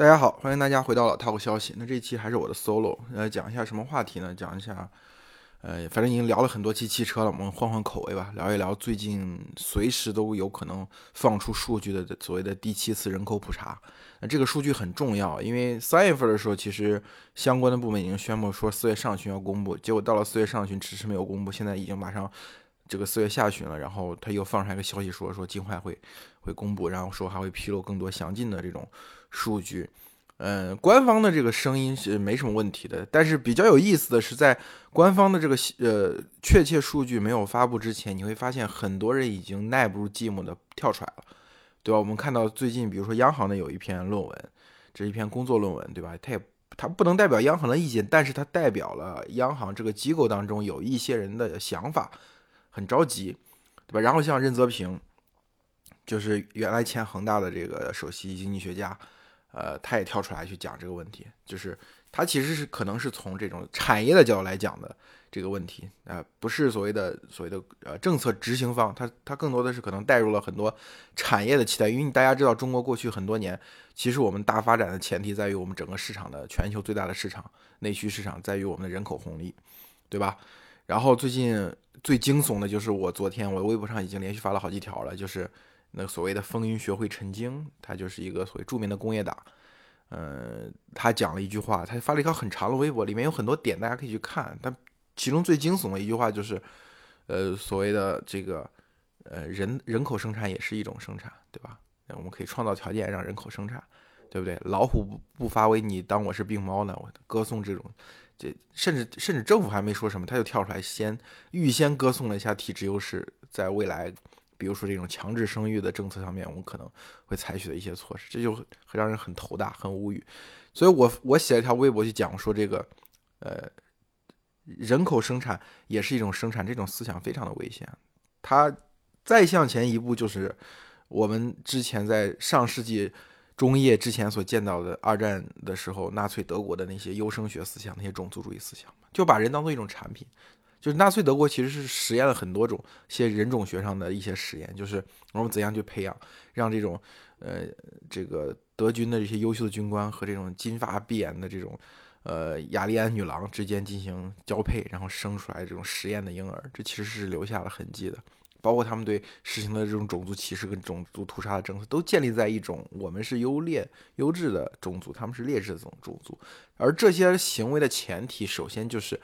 大家好，欢迎大家回到老套股消息。那这期还是我的 solo，呃，讲一下什么话题呢？讲一下，呃，反正已经聊了很多期汽车了，我们换换口味吧，聊一聊最近随时都有可能放出数据的所谓的第七次人口普查。那这个数据很重要，因为三月份的时候，其实相关的部门已经宣布说四月上旬要公布，结果到了四月上旬迟迟没有公布，现在已经马上这个四月下旬了，然后他又放出来一个消息说说尽快会会公布，然后说还会披露更多详尽的这种。数据，嗯，官方的这个声音是没什么问题的，但是比较有意思的是，在官方的这个呃确切数据没有发布之前，你会发现很多人已经耐不住寂寞的跳出来了，对吧？我们看到最近，比如说央行的有一篇论文，这是一篇工作论文，对吧？它也它不能代表央行的意见，但是它代表了央行这个机构当中有一些人的想法，很着急，对吧？然后像任泽平，就是原来前恒大的这个首席经济学家。呃，他也跳出来去讲这个问题，就是他其实是可能是从这种产业的角度来讲的这个问题啊，不是所谓的所谓的呃政策执行方，他他更多的是可能带入了很多产业的期待，因为大家知道中国过去很多年，其实我们大发展的前提在于我们整个市场的全球最大的市场内需市场在于我们的人口红利，对吧？然后最近最惊悚的就是我昨天我微博上已经连续发了好几条了，就是。那所谓的风云学会陈经，他就是一个所谓著名的工业党，嗯，他讲了一句话，他发了一条很长的微博，里面有很多点，大家可以去看。但其中最惊悚的一句话就是，呃，所谓的这个，呃，人人口生产也是一种生产，对吧？那我们可以创造条件让人口生产，对不对？老虎不不发威，你当我是病猫呢？我歌颂这种，这甚至甚至政府还没说什么，他就跳出来先预先歌颂了一下体制优势，在未来。比如说这种强制生育的政策上面，我们可能会采取的一些措施，这就会让人很头大、很无语。所以我我写了一条微博去讲说，这个呃人口生产也是一种生产，这种思想非常的危险。它再向前一步，就是我们之前在上世纪中叶之前所见到的二战的时候，纳粹德国的那些优生学思想、那些种族主义思想，就把人当做一种产品。就是纳粹德国其实是实验了很多种些人种学上的一些实验，就是我们怎样去培养，让这种呃这个德军的这些优秀的军官和这种金发碧眼的这种呃雅利安女郎之间进行交配，然后生出来这种实验的婴儿，这其实是留下了痕迹的。包括他们对实行的这种种族歧视跟种族屠杀的政策，都建立在一种我们是优劣优质的种族，他们是劣质的这种种族，而这些行为的前提，首先就是。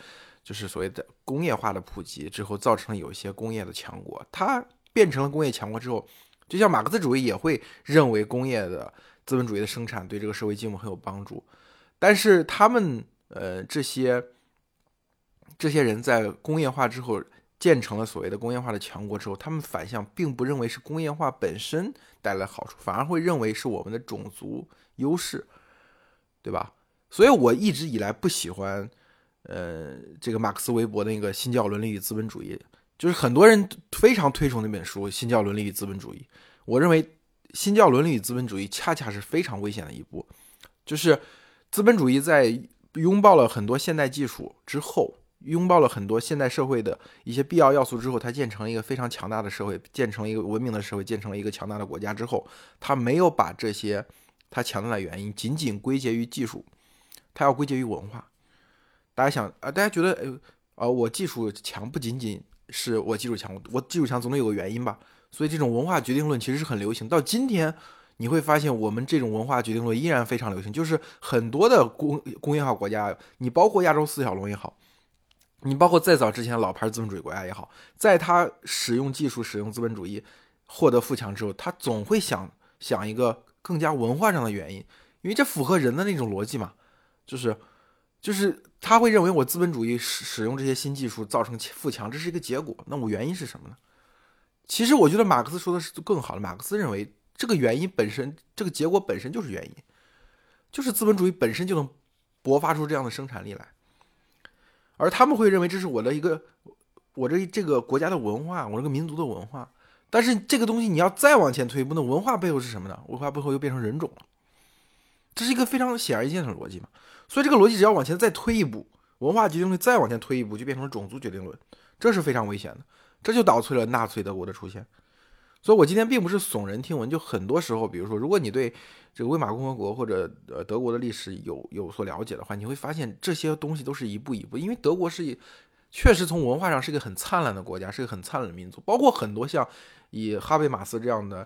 就是所谓的工业化的普及之后，造成了有一些工业的强国，它变成了工业强国之后，就像马克思主义也会认为工业的资本主义的生产对这个社会进步很有帮助，但是他们呃这些这些人在工业化之后建成了所谓的工业化的强国之后，他们反向并不认为是工业化本身带来好处，反而会认为是我们的种族优势，对吧？所以我一直以来不喜欢。呃，这个马克思韦伯的那个《新教伦理与资本主义》，就是很多人非常推崇那本书《新教伦理与资本主义》。我认为《新教伦理与资本主义》恰恰是非常危险的一步，就是资本主义在拥抱了很多现代技术之后，拥抱了很多现代社会的一些必要要素之后，它建成了一个非常强大的社会，建成了一个文明的社会，建成了一个强大的国家之后，它没有把这些它强大的原因仅仅归结于技术，它要归结于文化。大家想啊，大家觉得，呃，呃，我技术强不仅仅是我技术强，我技术强总得有个原因吧？所以这种文化决定论其实是很流行。到今天，你会发现我们这种文化决定论依然非常流行。就是很多的工工业化国家，你包括亚洲四小龙也好，你包括再早之前老牌资本主义国家也好，在他使用技术、使用资本主义获得富强之后，他总会想想一个更加文化上的原因，因为这符合人的那种逻辑嘛，就是。就是他会认为我资本主义使使用这些新技术造成富强，这是一个结果。那我原因是什么呢？其实我觉得马克思说的是更好的。马克思认为这个原因本身，这个结果本身就是原因，就是资本主义本身就能勃发出这样的生产力来。而他们会认为这是我的一个，我这这个国家的文化，我这个民族的文化。但是这个东西你要再往前推一步，那文化背后是什么呢？文化背后又变成人种了。这是一个非常显而易见的逻辑嘛。所以这个逻辑只要往前再推一步，文化决定论再往前推一步，就变成了种族决定论，这是非常危险的，这就导致了纳粹德国的出现。所以我今天并不是耸人听闻，就很多时候，比如说，如果你对这个威玛共和国或者呃德国的历史有有所了解的话，你会发现这些东西都是一步一步，因为德国是确实从文化上是一个很灿烂的国家，是个很灿烂的民族，包括很多像以哈贝马斯这样的，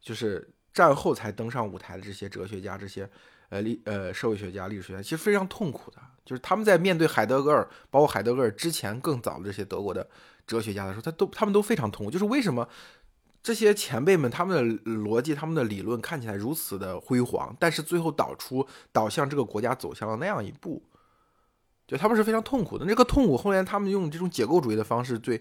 就是战后才登上舞台的这些哲学家，这些呃历呃社会学家、历史学家，其实非常痛苦的，就是他们在面对海德格尔，包括海德格尔之前更早的这些德国的哲学家的时候，他都他们都非常痛苦，就是为什么？这些前辈们，他们的逻辑、他们的理论看起来如此的辉煌，但是最后导出导向这个国家走向了那样一步，就他们是非常痛苦的。这个痛苦后来他们用这种解构主义的方式对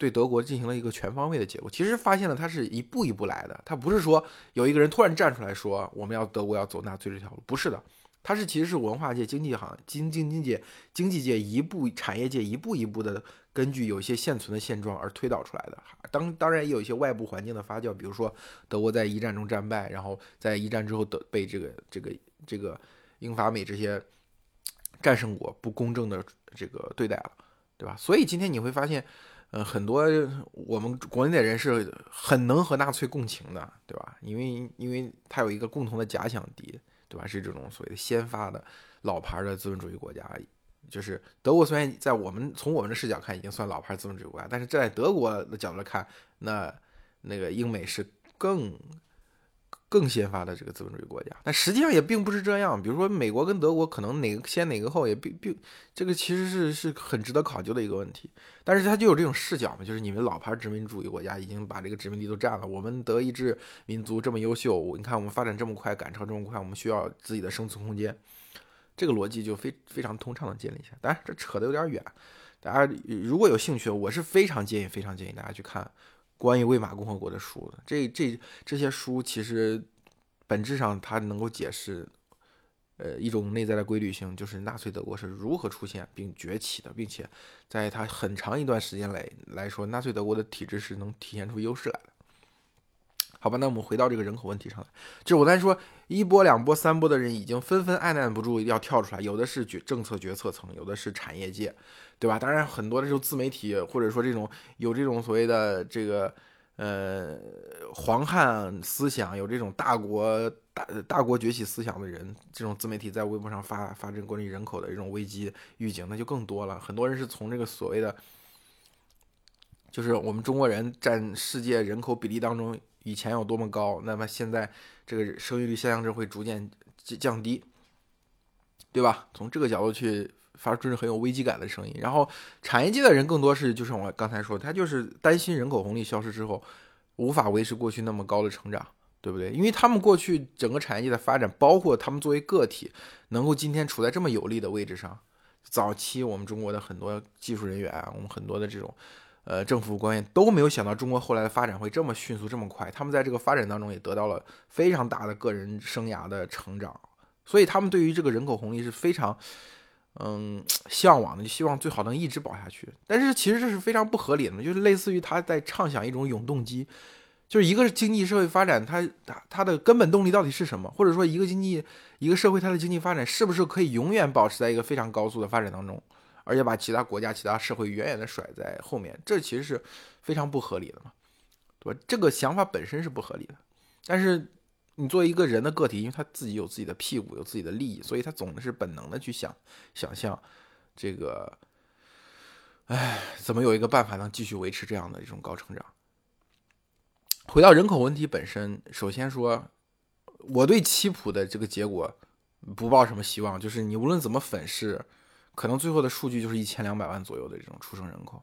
对德国进行了一个全方位的解构。其实发现了，它是一步一步来的，他不是说有一个人突然站出来说我们要德国要走纳粹这条路，不是的。它是其实是文化界、经济行、经经济界、经济界一步产业界一步一步的根据有一些现存的现状而推导出来的。当当然也有一些外部环境的发酵，比如说德国在一战中战败，然后在一战之后的被这个这个这个英法美这些战胜国不公正的这个对待了，对吧？所以今天你会发现，呃，很多我们国内的人是很能和纳粹共情的，对吧？因为因为他有一个共同的假想敌。对吧？是这种所谓的先发的老牌的资本主义国家，就是德国。虽然在我们从我们的视角看已经算老牌资本主义国家，但是在德国的角度来看，那那个英美是更更先发的这个资本主义国家。但实际上也并不是这样。比如说美国跟德国可能哪个先哪个后，也并并这个其实是是很值得考究的一个问题。但是它就有这种视角嘛，就是你们老牌殖民主义国家已经把这个殖民地都占了，我们德意志民族这么优秀，你看我们发展这么快，赶超这么快，我们需要自己的生存空间，这个逻辑就非非常通畅的建立起来。当然这扯得有点远，大家如果有兴趣，我是非常建议非常建议大家去看关于魏玛共和国的书。这这这些书其实本质上它能够解释。呃，一种内在的规律性，就是纳粹德国是如何出现并崛起的，并且在它很长一段时间来来说，纳粹德国的体制是能体现出优势来的。好吧，那我们回到这个人口问题上来，就我刚才说一波、两波、三波的人已经纷纷按捺不住要跳出来，有的是决政策决策层，有的是产业界，对吧？当然，很多的这种自媒体或者说这种有这种所谓的这个。呃，黄汉思想有这种大国大大国崛起思想的人，这种自媒体在微博上发发这关于人口的这种危机预警，那就更多了。很多人是从这个所谓的，就是我们中国人占世界人口比例当中以前有多么高，那么现在这个生育率下降值会逐渐降低，对吧？从这个角度去。发出很有危机感的声音，然后产业界的人更多是，就像我刚才说，他就是担心人口红利消失之后，无法维持过去那么高的成长，对不对？因为他们过去整个产业界的发展，包括他们作为个体，能够今天处在这么有利的位置上，早期我们中国的很多技术人员，我们很多的这种，呃，政府官员都没有想到中国后来的发展会这么迅速这么快，他们在这个发展当中也得到了非常大的个人生涯的成长，所以他们对于这个人口红利是非常。嗯，向往的就希望最好能一直保下去，但是其实这是非常不合理的，就是类似于他在畅想一种永动机，就是一个经济社会发展，它它它的根本动力到底是什么？或者说一个经济一个社会它的经济发展是不是可以永远保持在一个非常高速的发展当中，而且把其他国家、其他社会远远的甩在后面？这其实是非常不合理的嘛，对吧？这个想法本身是不合理的，但是。你作为一个人的个体，因为他自己有自己的屁股，有自己的利益，所以他总是本能的去想想象这个，哎，怎么有一个办法能继续维持这样的一种高成长？回到人口问题本身，首先说，我对七普的这个结果不抱什么希望，就是你无论怎么粉饰，可能最后的数据就是一千两百万左右的这种出生人口。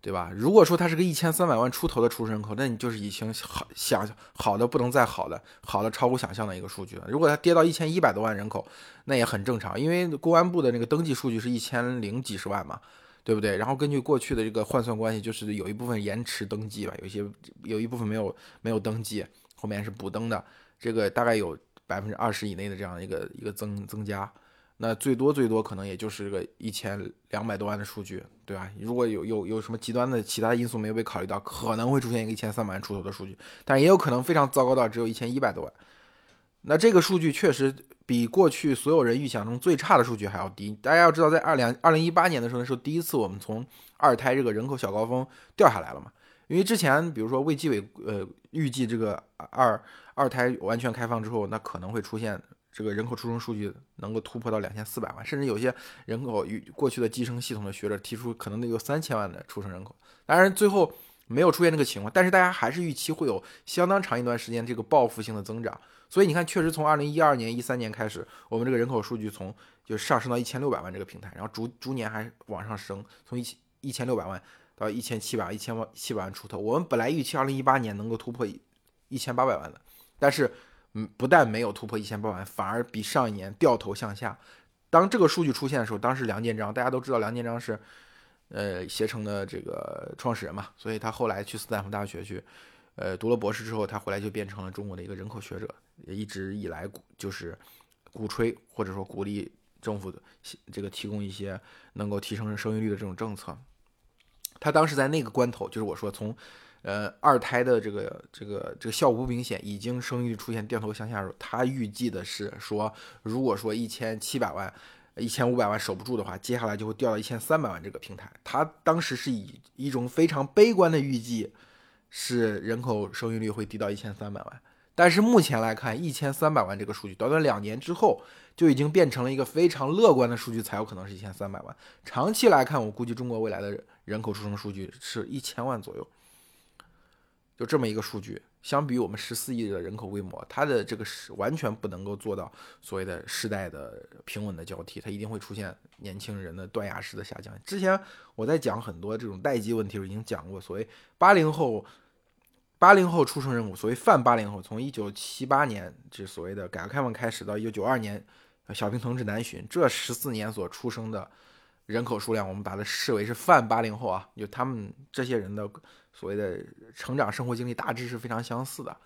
对吧？如果说它是个一千三百万出头的出生人口，那你就是已经好想好的不能再好的，好的超乎想象的一个数据了。如果它跌到一千一百多万人口，那也很正常，因为公安部的那个登记数据是一千零几十万嘛，对不对？然后根据过去的这个换算关系，就是有一部分延迟登记吧，有一些有一部分没有没有登记，后面是补登的，这个大概有百分之二十以内的这样一个一个增增加。那最多最多可能也就是个一千两百多万的数据，对吧？如果有有有什么极端的其他因素没有被考虑到，可能会出现一个一千三百万出头的数据，但也有可能非常糟糕到只有一千一百多万。那这个数据确实比过去所有人预想中最差的数据还要低。大家要知道，在二两二零一八年的时候，那时候第一次我们从二胎这个人口小高峰掉下来了嘛？因为之前比如说卫计委呃预计这个二二胎完全开放之后，那可能会出现这个人口出生数据能够突破到两千四百万，甚至有些人口与过去的计生系统的学者提出可能得有三千万的出生人口。当然最后没有出现这个情况，但是大家还是预期会有相当长一段时间这个报复性的增长。所以你看，确实从二零一二年、一三年开始，我们这个人口数据从就上升到一千六百万这个平台，然后逐逐年还往上升，从一千一千六百万。到一千七百万、一千万、七百万出头，我们本来预期二零一八年能够突破一一千八百万的，但是，不但没有突破一千八百万，反而比上一年掉头向下。当这个数据出现的时候，当时梁建章，大家都知道梁建章是，呃，携程的这个创始人嘛，所以他后来去斯坦福大学去，呃，读了博士之后，他回来就变成了中国的一个人口学者，也一直以来鼓就是鼓吹或者说鼓励政府的这个提供一些能够提升生育率的这种政策。他当时在那个关头，就是我说从，呃，二胎的这个这个这个效果不明显，已经生育率出现掉头向下时候，他预计的是说，如果说一千七百万、一千五百万守不住的话，接下来就会掉到一千三百万这个平台。他当时是以一种非常悲观的预计，是人口生育率会低到一千三百万。但是目前来看，一千三百万这个数据，短短两年之后就已经变成了一个非常乐观的数据，才有可能是一千三百万。长期来看，我估计中国未来的人口出生数据是一千万左右，就这么一个数据。相比于我们十四亿的人口规模，它的这个是完全不能够做到所谓的世代的平稳的交替，它一定会出现年轻人的断崖式的下降。之前我在讲很多这种代际问题时候已经讲过，所谓八零后。八零后出生人口，所谓泛八零后，从一九七八年这所谓的改革开放开始到一九九二年小平同志南巡这十四年所出生的人口数量，我们把它视为是泛八零后啊，就他们这些人的所谓的成长生活经历大致是非常相似的，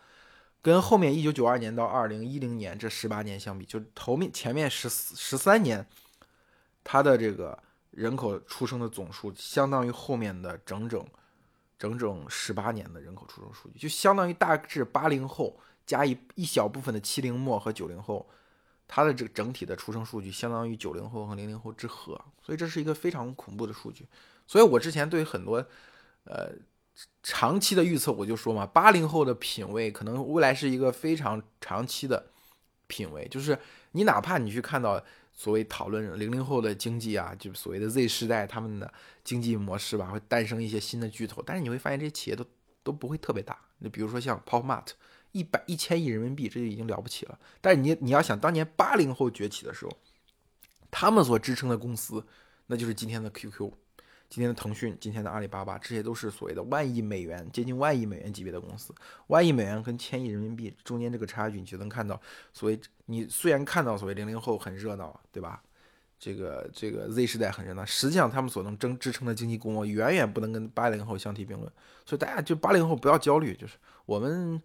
跟后面一九九二年到二零一零年这十八年相比，就头面前面十十三年，它的这个人口出生的总数相当于后面的整整。整整十八年的人口出生数据，就相当于大致八零后加一一小部分的七零末和九零后，它的这个整体的出生数据相当于九零后和零零后之和，所以这是一个非常恐怖的数据。所以我之前对很多呃长期的预测，我就说嘛，八零后的品味可能未来是一个非常长期的品味，就是你哪怕你去看到。所谓讨论零零后的经济啊，就所谓的 Z 时代他们的经济模式吧，会诞生一些新的巨头。但是你会发现这些企业都都不会特别大。你比如说像 PopMart，一百一千亿人民币，这就已经了不起了。但是你你要想当年八零后崛起的时候，他们所支撑的公司，那就是今天的 QQ。今天的腾讯，今天的阿里巴巴，这些都是所谓的万亿美元、接近万亿美元级别的公司。万亿美元跟千亿人民币中间这个差距，你就能看到，所谓你虽然看到所谓零零后很热闹，对吧？这个这个 Z 时代很热闹，实际上他们所能争支撑的经济规模远远不能跟八零后相提并论。所以大家就八零后不要焦虑，就是我们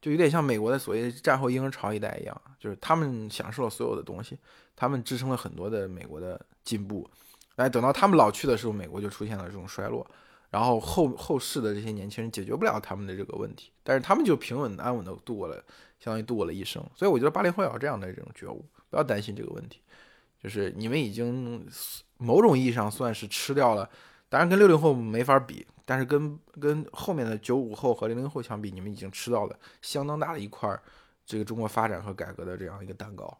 就有点像美国的所谓战后婴儿潮一代一样，就是他们享受了所有的东西，他们支撑了很多的美国的进步。哎，等到他们老去的时候，美国就出现了这种衰落，然后后后世的这些年轻人解决不了他们的这个问题，但是他们就平稳安稳的度过了，相当于度过了一生。所以我觉得八零后要有这样的这种觉悟，不要担心这个问题，就是你们已经某种意义上算是吃掉了，当然跟六零后没法比，但是跟跟后面的九五后和零零后相比，你们已经吃到了相当大的一块这个中国发展和改革的这样一个蛋糕。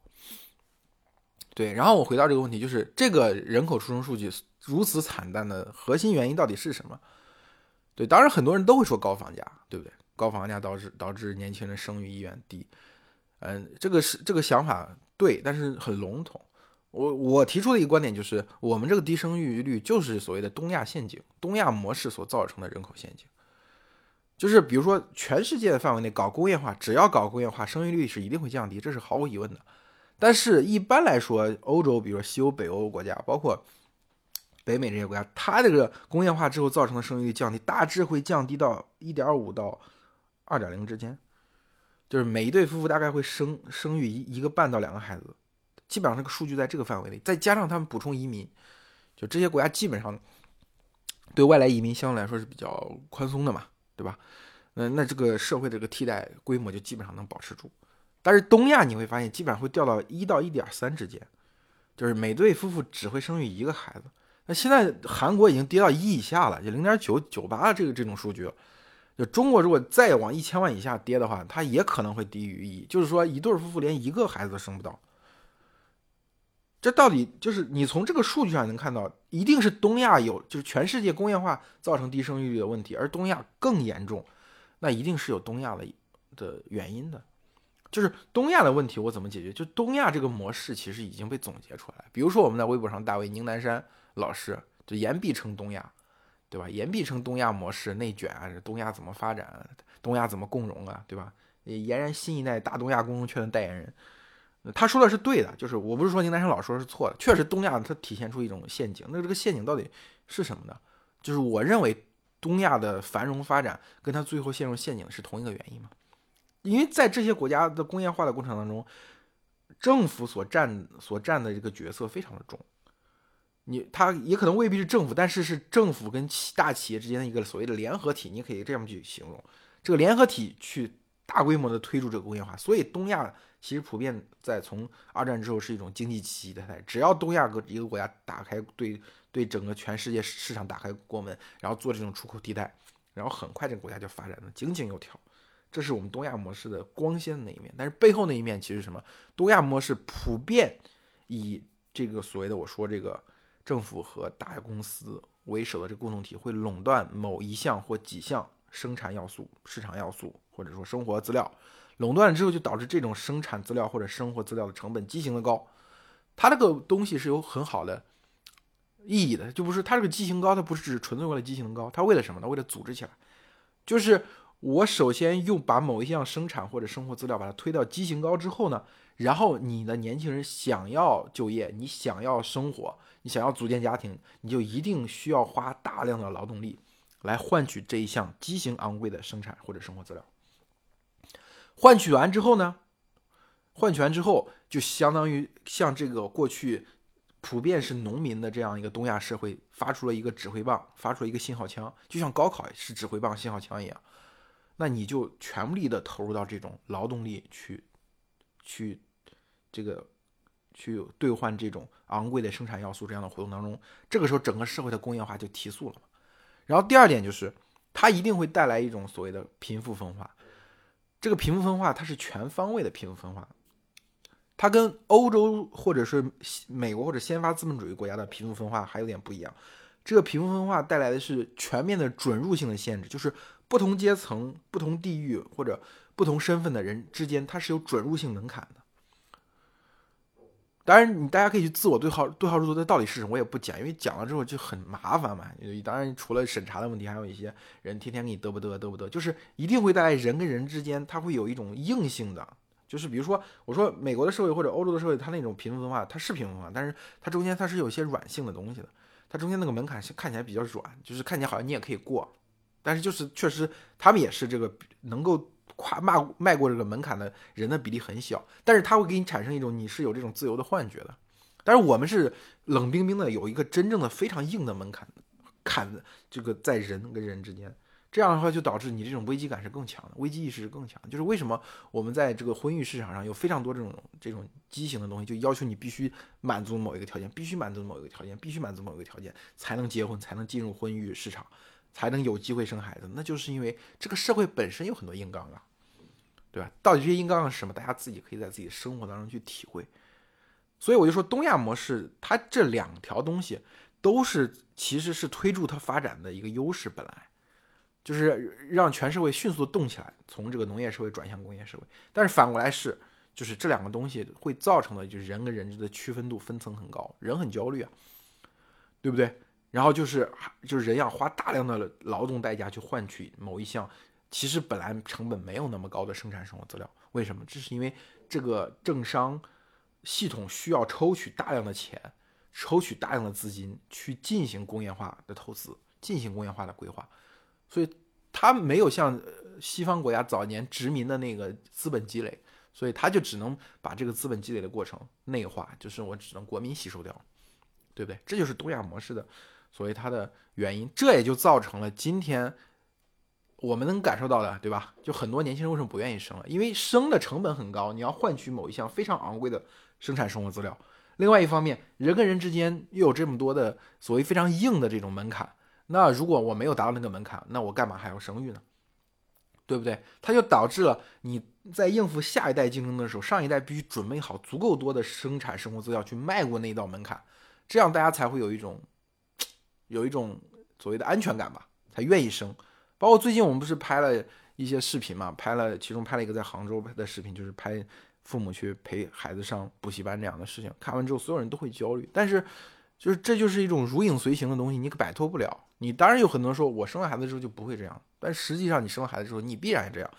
对，然后我回到这个问题，就是这个人口出生数据如此惨淡的核心原因到底是什么？对，当然很多人都会说高房价，对不对？高房价导致导致年轻人生育意愿低，嗯，这个是这个想法对，但是很笼统。我我提出的一个观点就是，我们这个低生育率就是所谓的东亚陷阱，东亚模式所造成的人口陷阱。就是比如说，全世界的范围内搞工业化，只要搞工业化，生育率是一定会降低，这是毫无疑问的。但是，一般来说，欧洲，比如说西欧、北欧国家，包括北美这些国家，它这个工业化之后造成的生育率降低，大致会降低到一点五到二点零之间，就是每一对夫妇大概会生生育一一个半到两个孩子，基本上这个数据在这个范围内。再加上他们补充移民，就这些国家基本上对外来移民相对来说是比较宽松的嘛，对吧？那那这个社会这个替代规模就基本上能保持住。但是东亚你会发现，基本上会掉到一到一点三之间，就是每对夫妇只会生育一个孩子。那现在韩国已经跌到一以下了，就零点九九八这个这种数据。就中国如果再往一千万以下跌的话，它也可能会低于一，就是说一对夫妇连一个孩子都生不到。这到底就是你从这个数据上能看到，一定是东亚有，就是全世界工业化造成低生育率的问题，而东亚更严重，那一定是有东亚的的原因的。就是东亚的问题我怎么解决？就东亚这个模式其实已经被总结出来，比如说我们在微博上大为宁南山老师就言必称东亚，对吧？言必称东亚模式内卷啊，东亚怎么发展？东亚怎么共荣啊，对吧？俨然新一代大东亚共荣圈的代言人。他说的是对的，就是我不是说宁南山老说是错的，确实东亚它体现出一种陷阱。那这个陷阱到底是什么呢？就是我认为东亚的繁荣发展跟它最后陷入陷阱是同一个原因嘛？因为在这些国家的工业化的过程当中，政府所占所占的这个角色非常的重。你他也可能未必是政府，但是是政府跟企大企业之间的一个所谓的联合体，你可以这样去形容，这个联合体去大规模的推出这个工业化，所以东亚。其实普遍在从二战之后是一种经济奇迹的态，只要东亚各一个国家打开对对整个全世界市场打开国门，然后做这种出口替代，然后很快这个国家就发展的井井有条，这是我们东亚模式的光鲜的那一面。但是背后那一面其实什么？东亚模式普遍以这个所谓的我说这个政府和大公司为首的这个共同体会垄断某一项或几项生产要素、市场要素，或者说生活资料。垄断了之后，就导致这种生产资料或者生活资料的成本畸形的高。它这个东西是有很好的意义的，就不是它这个畸形高，它不是只纯粹为了畸形高，它为了什么呢？为了组织起来。就是我首先用把某一项生产或者生活资料把它推到畸形高之后呢，然后你的年轻人想要就业，你想要生活，你想要组建家庭，你就一定需要花大量的劳动力来换取这一项畸形昂贵的生产或者生活资料。换取完之后呢？换取完之后，就相当于像这个过去普遍是农民的这样一个东亚社会，发出了一个指挥棒，发出了一个信号枪，就像高考是指挥棒、信号枪一样。那你就全力的投入到这种劳动力去，去这个去兑换这种昂贵的生产要素这样的活动当中，这个时候整个社会的工业化就提速了嘛。然后第二点就是，它一定会带来一种所谓的贫富分化。这个贫富分化，它是全方位的贫富分化，它跟欧洲或者是美国或者先发资本主义国家的贫富分化还有点不一样。这个贫富分化带来的是全面的准入性的限制，就是不同阶层、不同地域或者不同身份的人之间，它是有准入性门槛的。当然，你大家可以去自我对号对号入座，这到底是什么？我也不讲，因为讲了之后就很麻烦嘛。当然，除了审查的问题，还有一些人天天给你嘚不嘚嘚不嘚，就是一定会带来人跟人之间，它会有一种硬性的，就是比如说，我说美国的社会或者欧洲的社会，它那种贫富分化，它是贫富分化，但是它中间它是有一些软性的东西的，它中间那个门槛是看起来比较软，就是看起来好像你也可以过，但是就是确实他们也是这个能够。跨迈迈过这个门槛的人的比例很小，但是他会给你产生一种你是有这种自由的幻觉的。但是我们是冷冰冰的，有一个真正的非常硬的门槛，坎这个在人跟人之间，这样的话就导致你这种危机感是更强的，危机意识是更强。就是为什么我们在这个婚育市场上有非常多这种这种畸形的东西，就要求你必须满足某一个条件，必须满足某一个条件，必须满足某一个条件才能结婚，才能进入婚育市场。才能有机会生孩子，那就是因为这个社会本身有很多硬杠杠，对吧？到底这些硬杠是什么？大家自己可以在自己生活当中去体会。所以我就说，东亚模式它这两条东西都是其实是推助它发展的一个优势，本来就是让全社会迅速动起来，从这个农业社会转向工业社会。但是反过来是，就是这两个东西会造成的就是人跟人之间的区分度分层很高，人很焦虑啊，对不对？然后就是，就是人要花大量的劳动代价去换取某一项，其实本来成本没有那么高的生产生活资料。为什么？这是因为这个政商系统需要抽取大量的钱，抽取大量的资金去进行工业化的投资，进行工业化的规划。所以它没有像西方国家早年殖民的那个资本积累，所以它就只能把这个资本积累的过程内化，就是我只能国民吸收掉，对不对？这就是东亚模式的。所以它的原因，这也就造成了今天我们能感受到的，对吧？就很多年轻人为什么不愿意生了？因为生的成本很高，你要换取某一项非常昂贵的生产生活资料。另外一方面，人跟人之间又有这么多的所谓非常硬的这种门槛。那如果我没有达到那个门槛，那我干嘛还要生育呢？对不对？它就导致了你在应付下一代竞争的时候，上一代必须准备好足够多的生产生活资料去迈过那一道门槛，这样大家才会有一种有一种所谓的安全感吧，才愿意生。包括最近我们不是拍了一些视频嘛，拍了其中拍了一个在杭州拍的视频，就是拍父母去陪孩子上补习班这样的事情。看完之后，所有人都会焦虑，但是就是这就是一种如影随形的东西，你可摆脱不了。你当然有很多人说，我生了孩子之后就不会这样，但实际上你生了孩子之后，你必然这样，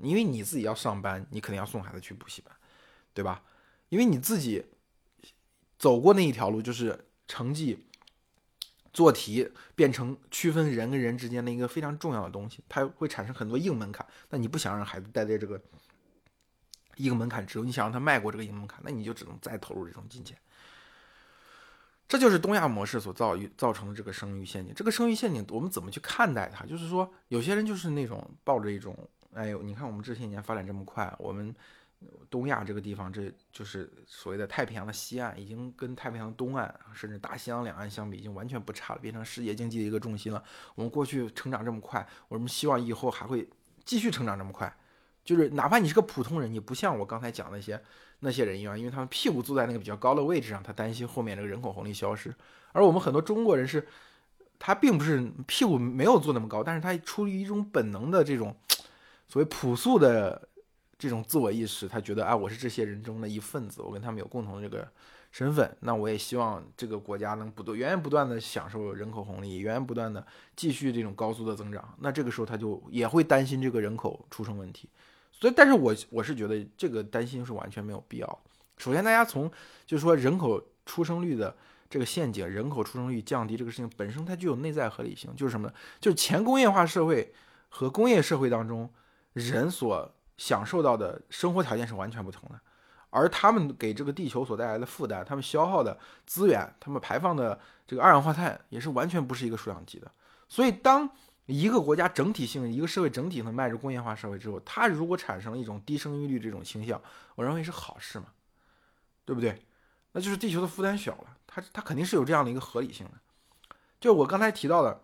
因为你自己要上班，你肯定要送孩子去补习班，对吧？因为你自己走过那一条路，就是成绩。做题变成区分人跟人之间的一个非常重要的东西，它会产生很多硬门槛。那你不想让孩子待在这个硬门槛之后，你想让他迈过这个硬门槛，那你就只能再投入这种金钱。这就是东亚模式所造造成的这个生育陷阱。这个生育陷阱，我们怎么去看待它？就是说，有些人就是那种抱着一种，哎呦，你看我们这些年发展这么快，我们。东亚这个地方，这就是所谓的太平洋的西岸，已经跟太平洋东岸甚至大西洋两岸相比，已经完全不差了，变成世界经济的一个重心了。我们过去成长这么快，我们希望以后还会继续成长这么快。就是哪怕你是个普通人，你不像我刚才讲那些那些人一样，因为他们屁股坐在那个比较高的位置上，他担心后面这个人口红利消失。而我们很多中国人是，他并不是屁股没有坐那么高，但是他出于一种本能的这种所谓朴素的。这种自我意识，他觉得啊，我是这些人中的一份子，我跟他们有共同的这个身份。那我也希望这个国家能不断源源不断的享受人口红利，源源不断的继续这种高速的增长。那这个时候他就也会担心这个人口出生问题。所以，但是我我是觉得这个担心是完全没有必要。首先，大家从就是说人口出生率的这个陷阱，人口出生率降低这个事情本身它具有内在合理性，就是什么呢？就是前工业化社会和工业社会当中人所享受到的生活条件是完全不同的，而他们给这个地球所带来的负担，他们消耗的资源，他们排放的这个二氧化碳也是完全不是一个数量级的。所以，当一个国家整体性、一个社会整体能迈入工业化社会之后，它如果产生了一种低生育率这种倾向，我认为是好事嘛，对不对？那就是地球的负担小了，它它肯定是有这样的一个合理性的。就我刚才提到的。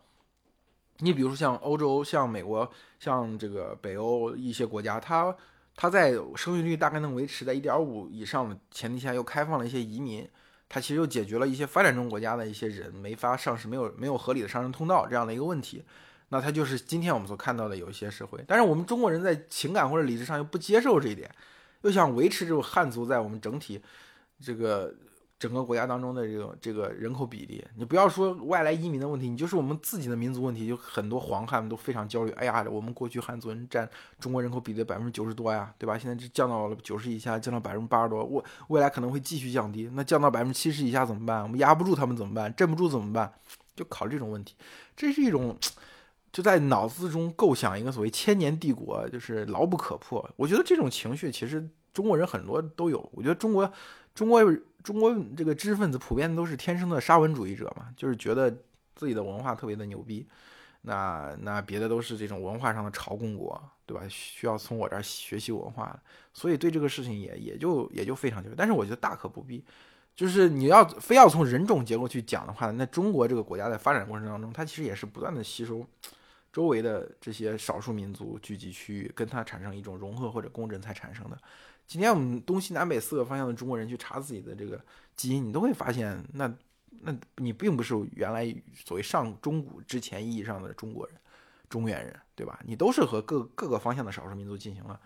你比如说像欧洲、像美国、像这个北欧一些国家，它它在生育率大概能维持在一点五以上的前提下，又开放了一些移民，它其实又解决了一些发展中国家的一些人没法上市、没有没有合理的上升通道这样的一个问题。那它就是今天我们所看到的有一些社会，但是我们中国人在情感或者理智上又不接受这一点，又想维持这种汉族在我们整体这个。整个国家当中的这个这个人口比例，你不要说外来移民的问题，你就是我们自己的民族问题，就很多黄汉都非常焦虑。哎呀，我们过去汉族人占中国人口比例百分之九十多呀，对吧？现在这降到了九十以下，降到百分之八十多，未未来可能会继续降低。那降到百分之七十以下怎么办？我们压不住他们怎么办？镇不住怎么办？就考虑这种问题，这是一种就在脑子中构想一个所谓千年帝国，就是牢不可破。我觉得这种情绪其实中国人很多都有。我觉得中国中国。中国这个知识分子普遍都是天生的沙文主义者嘛，就是觉得自己的文化特别的牛逼，那那别的都是这种文化上的朝贡国，对吧？需要从我这儿学习文化，所以对这个事情也也就也就非常就，但是我觉得大可不必，就是你要非要从人种结构去讲的话，那中国这个国家在发展过程当中，它其实也是不断的吸收周围的这些少数民族聚集区域，跟它产生一种融合或者共振才产生的。今天我们东西南北四个方向的中国人去查自己的这个基因，你都会发现，那那你并不是原来所谓上中古之前意义上的中国人、中原人，对吧？你都是和各各个方向的少数民族进行了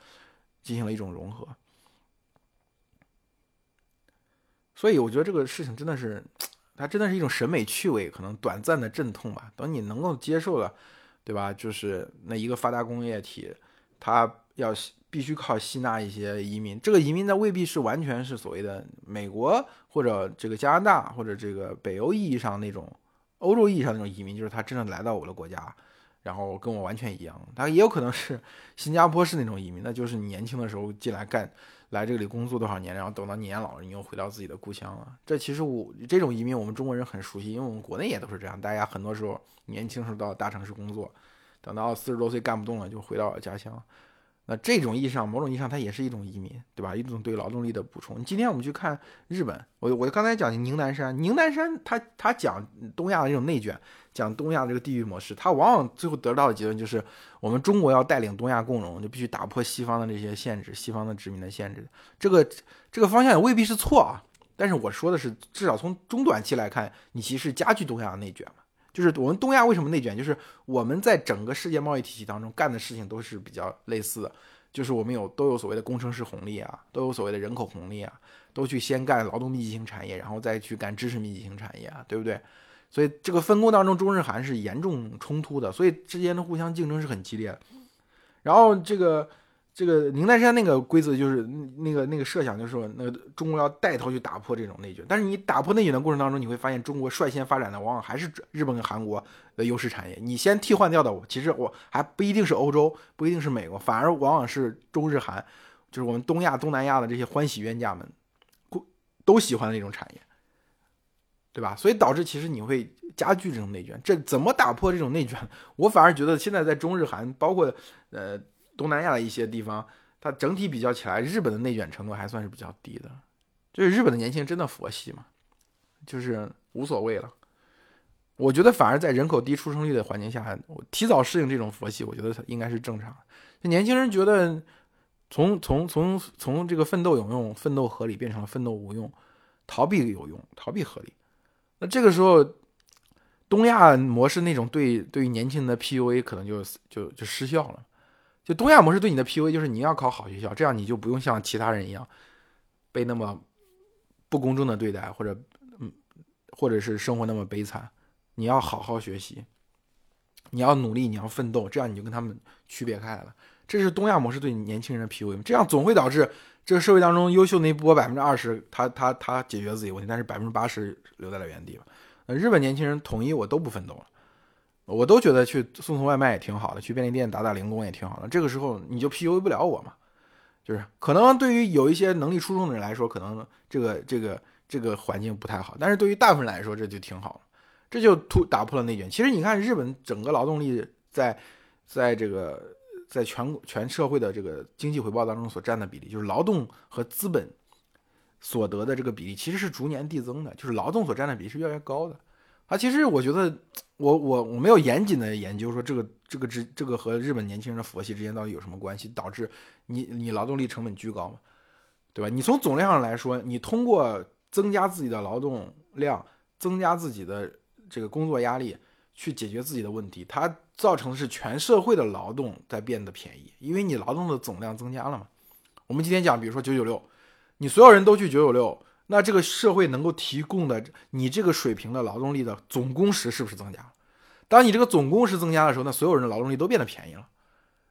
进行了一种融合。所以我觉得这个事情真的是，它真的是一种审美趣味，可能短暂的阵痛吧。等你能够接受了，对吧？就是那一个发达工业体，它要。必须靠吸纳一些移民，这个移民呢未必是完全是所谓的美国或者这个加拿大或者这个北欧意义上那种欧洲意义上那种移民，就是他真的来到我的国家，然后跟我完全一样。他也有可能是新加坡式那种移民，那就是你年轻的时候进来干，来这里工作多少年，然后等到年老了，你又回到自己的故乡了。这其实我这种移民我们中国人很熟悉，因为我们国内也都是这样，大家很多时候年轻时候到大城市工作，等到四十多岁干不动了就回到家乡。那这种意义上，某种意义上，它也是一种移民，对吧？一种对劳动力的补充。今天我们去看日本，我我刚才讲宁南山，宁南山他他讲东亚的这种内卷，讲东亚这个地域模式，他往往最后得到的结论就是，我们中国要带领东亚共荣，就必须打破西方的这些限制，西方的殖民的限制。这个这个方向也未必是错啊，但是我说的是，至少从中短期来看，你其实加剧东亚的内卷嘛。就是我们东亚为什么内卷？就是我们在整个世界贸易体系当中干的事情都是比较类似的，就是我们有都有所谓的工程师红利啊，都有所谓的人口红利啊，都去先干劳动密集型产业，然后再去干知识密集型产业啊，对不对？所以这个分工当中，中日韩是严重冲突的，所以之间的互相竞争是很激烈的。然后这个。这个宁南山那个规则就是那个那个设想，就是说那个中国要带头去打破这种内卷。但是你打破内卷的过程当中，你会发现中国率先发展的往往还是日本跟韩国的优势产业。你先替换掉的，其实我还不一定是欧洲，不一定是美国，反而往往是中日韩，就是我们东亚、东南亚的这些欢喜冤家们，都喜欢的那种产业，对吧？所以导致其实你会加剧这种内卷。这怎么打破这种内卷？我反而觉得现在在中日韩，包括呃。东南亚的一些地方，它整体比较起来，日本的内卷程度还算是比较低的。就是日本的年轻人真的佛系嘛，就是无所谓了。我觉得反而在人口低、出生率的环境下，提早适应这种佛系，我觉得应该是正常。年轻人觉得从从从从这个奋斗有用、奋斗合理变成了奋斗无用，逃避有用、逃避合理。那这个时候，东亚模式那种对对于年轻人的 PUA 可能就就就失效了。就东亚模式对你的 PUA 就是你要考好学校，这样你就不用像其他人一样被那么不公正的对待，或者嗯，或者是生活那么悲惨。你要好好学习，你要努力，你要奋斗，这样你就跟他们区别开来了。这是东亚模式对你年轻人的 PUA，这样总会导致这个社会当中优秀那一波百分之二十，他他他解决自己问题，但是百分之八十留在了原地了。那日本年轻人统一我都不奋斗了。我都觉得去送送外卖也挺好的，去便利店打打零工也挺好的。这个时候你就 PUA 不了我嘛？就是可能对于有一些能力出众的人来说，可能这个这个这个环境不太好，但是对于大部分人来说，这就挺好这就突打破了内卷。其实你看日本整个劳动力在在这个在全国全社会的这个经济回报当中所占的比例，就是劳动和资本所得的这个比例，其实是逐年递增的，就是劳动所占的比例是越来越高的。啊，其实我觉得，我我我没有严谨的研究说这个这个之这个和日本年轻人的佛系之间到底有什么关系，导致你你劳动力成本居高嘛，对吧？你从总量上来说，你通过增加自己的劳动量，增加自己的这个工作压力，去解决自己的问题，它造成的是全社会的劳动在变得便宜，因为你劳动的总量增加了嘛。我们今天讲，比如说九九六，你所有人都去九九六。那这个社会能够提供的你这个水平的劳动力的总工时是不是增加了？当你这个总工时增加的时候，那所有人的劳动力都变得便宜了。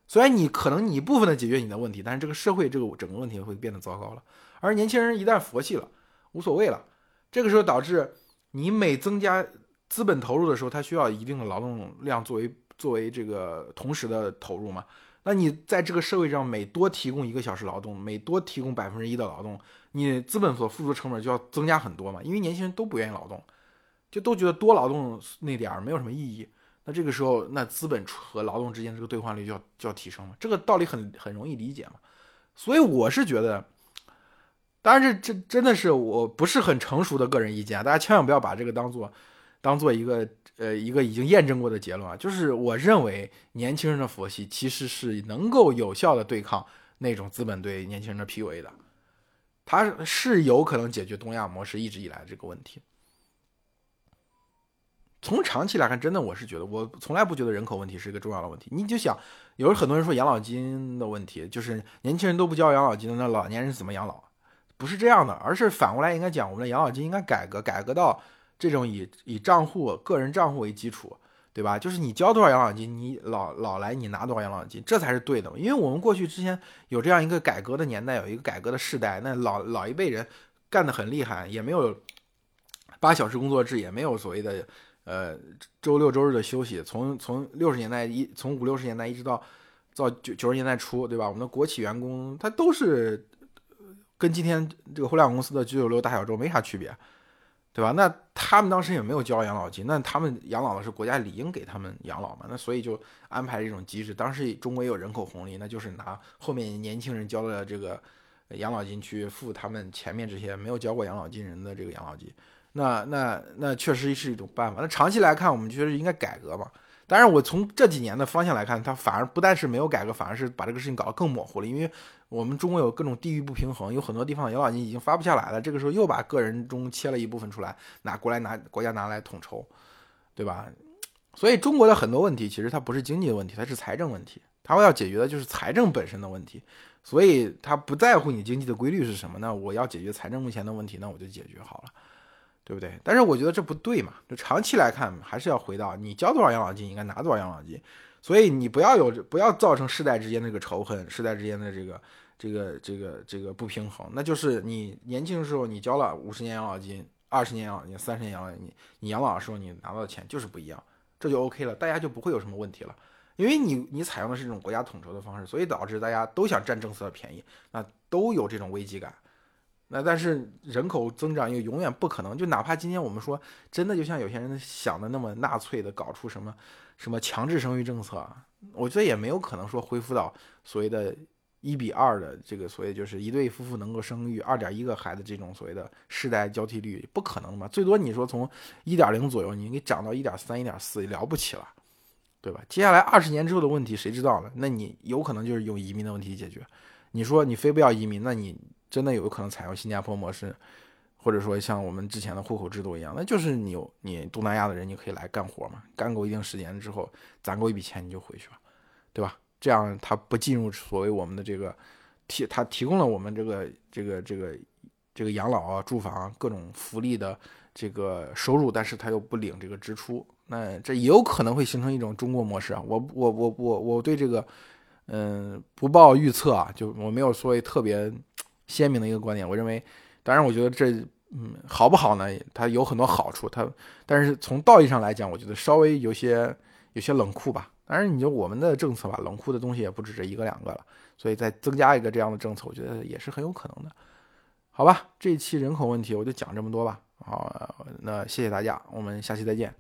虽然你可能你部分的解决你的问题，但是这个社会这个整个问题会变得糟糕了。而年轻人一旦佛系了，无所谓了，这个时候导致你每增加资本投入的时候，它需要一定的劳动量作为作为这个同时的投入嘛？那你在这个社会上每多提供一个小时劳动，每多提供百分之一的劳动。你资本所付出的成本就要增加很多嘛，因为年轻人都不愿意劳动，就都觉得多劳动那点儿没有什么意义。那这个时候，那资本和劳动之间这个兑换率就要就要提升嘛，这个道理很很容易理解嘛。所以我是觉得，当然这这真的是我不是很成熟的个人意见，大家千万不要把这个当做当做一个呃一个已经验证过的结论啊。就是我认为年轻人的佛系其实是能够有效的对抗那种资本对年轻人的 PUA 的。它是有可能解决东亚模式一直以来的这个问题。从长期来看，真的我是觉得，我从来不觉得人口问题是一个重要的问题。你就想，有很多人说养老金的问题，就是年轻人都不交养老金，那老年人怎么养老？不是这样的，而是反过来应该讲，我们的养老金应该改革，改革到这种以以账户个人账户为基础。对吧？就是你交多少养老金，你老老来你拿多少养老金，这才是对的。因为我们过去之前有这样一个改革的年代，有一个改革的时代，那老老一辈人干得很厉害，也没有八小时工作制，也没有所谓的呃周六周日的休息。从从六十年代一从五六十年代一直到到九九十年代初，对吧？我们的国企员工他都是跟今天这个互联网公司的九九六大小周没啥区别。对吧？那他们当时也没有交养老金，那他们养老的是国家理应给他们养老嘛？那所以就安排这种机制。当时中国也有人口红利，那就是拿后面年轻人交的这个养老金去付他们前面这些没有交过养老金人的这个养老金。那那那确实是一种办法。那长期来看，我们觉得应该改革嘛。当然，我从这几年的方向来看，它反而不但是没有改革，反而是把这个事情搞得更模糊了。因为我们中国有各种地域不平衡，有很多地方养老金已经发不下来了。这个时候又把个人中切了一部分出来，拿过来拿国家拿来统筹，对吧？所以中国的很多问题其实它不是经济的问题，它是财政问题。它要解决的就是财政本身的问题。所以它不在乎你经济的规律是什么，那我要解决财政目前的问题，那我就解决好了。对不对？但是我觉得这不对嘛。就长期来看，还是要回到你交多少养老金，应该拿多少养老金。所以你不要有，不要造成世代之间这个仇恨，世代之间的这个这个这个这个不平衡。那就是你年轻的时候你交了五十年养老金，二十年养老金，三十年养老金，你养老的时候你拿到的钱就是不一样，这就 OK 了，大家就不会有什么问题了。因为你你采用的是这种国家统筹的方式，所以导致大家都想占政策的便宜，那都有这种危机感。那但是人口增长又永远不可能，就哪怕今天我们说真的，就像有些人想的那么纳粹的搞出什么什么强制生育政策，我觉得也没有可能说恢复到所谓的一比二的这个所谓就是一对夫妇能够生育二点一个孩子这种所谓的世代交替率，不可能嘛？最多你说从一点零左右，你给涨到一点三、一点四，了不起了，对吧？接下来二十年之后的问题谁知道呢？那你有可能就是用移民的问题解决。你说你非不要移民，那你。真的有可能采用新加坡模式，或者说像我们之前的户口制度一样，那就是你有你东南亚的人，你可以来干活嘛，干够一定时间之后，攒够一笔钱你就回去了，对吧？这样他不进入所谓我们的这个提，他提供了我们这个这个这个这个养老啊、住房各种福利的这个收入，但是他又不领这个支出，那这也有可能会形成一种中国模式啊。我我我我我对这个嗯不报预测啊，就我没有说特别。鲜明的一个观点，我认为，当然，我觉得这，嗯，好不好呢？它有很多好处，它，但是从道义上来讲，我觉得稍微有些有些冷酷吧。当然，你就我们的政策吧，冷酷的东西也不止这一个两个了，所以再增加一个这样的政策，我觉得也是很有可能的。好吧，这一期人口问题我就讲这么多吧。好，那谢谢大家，我们下期再见。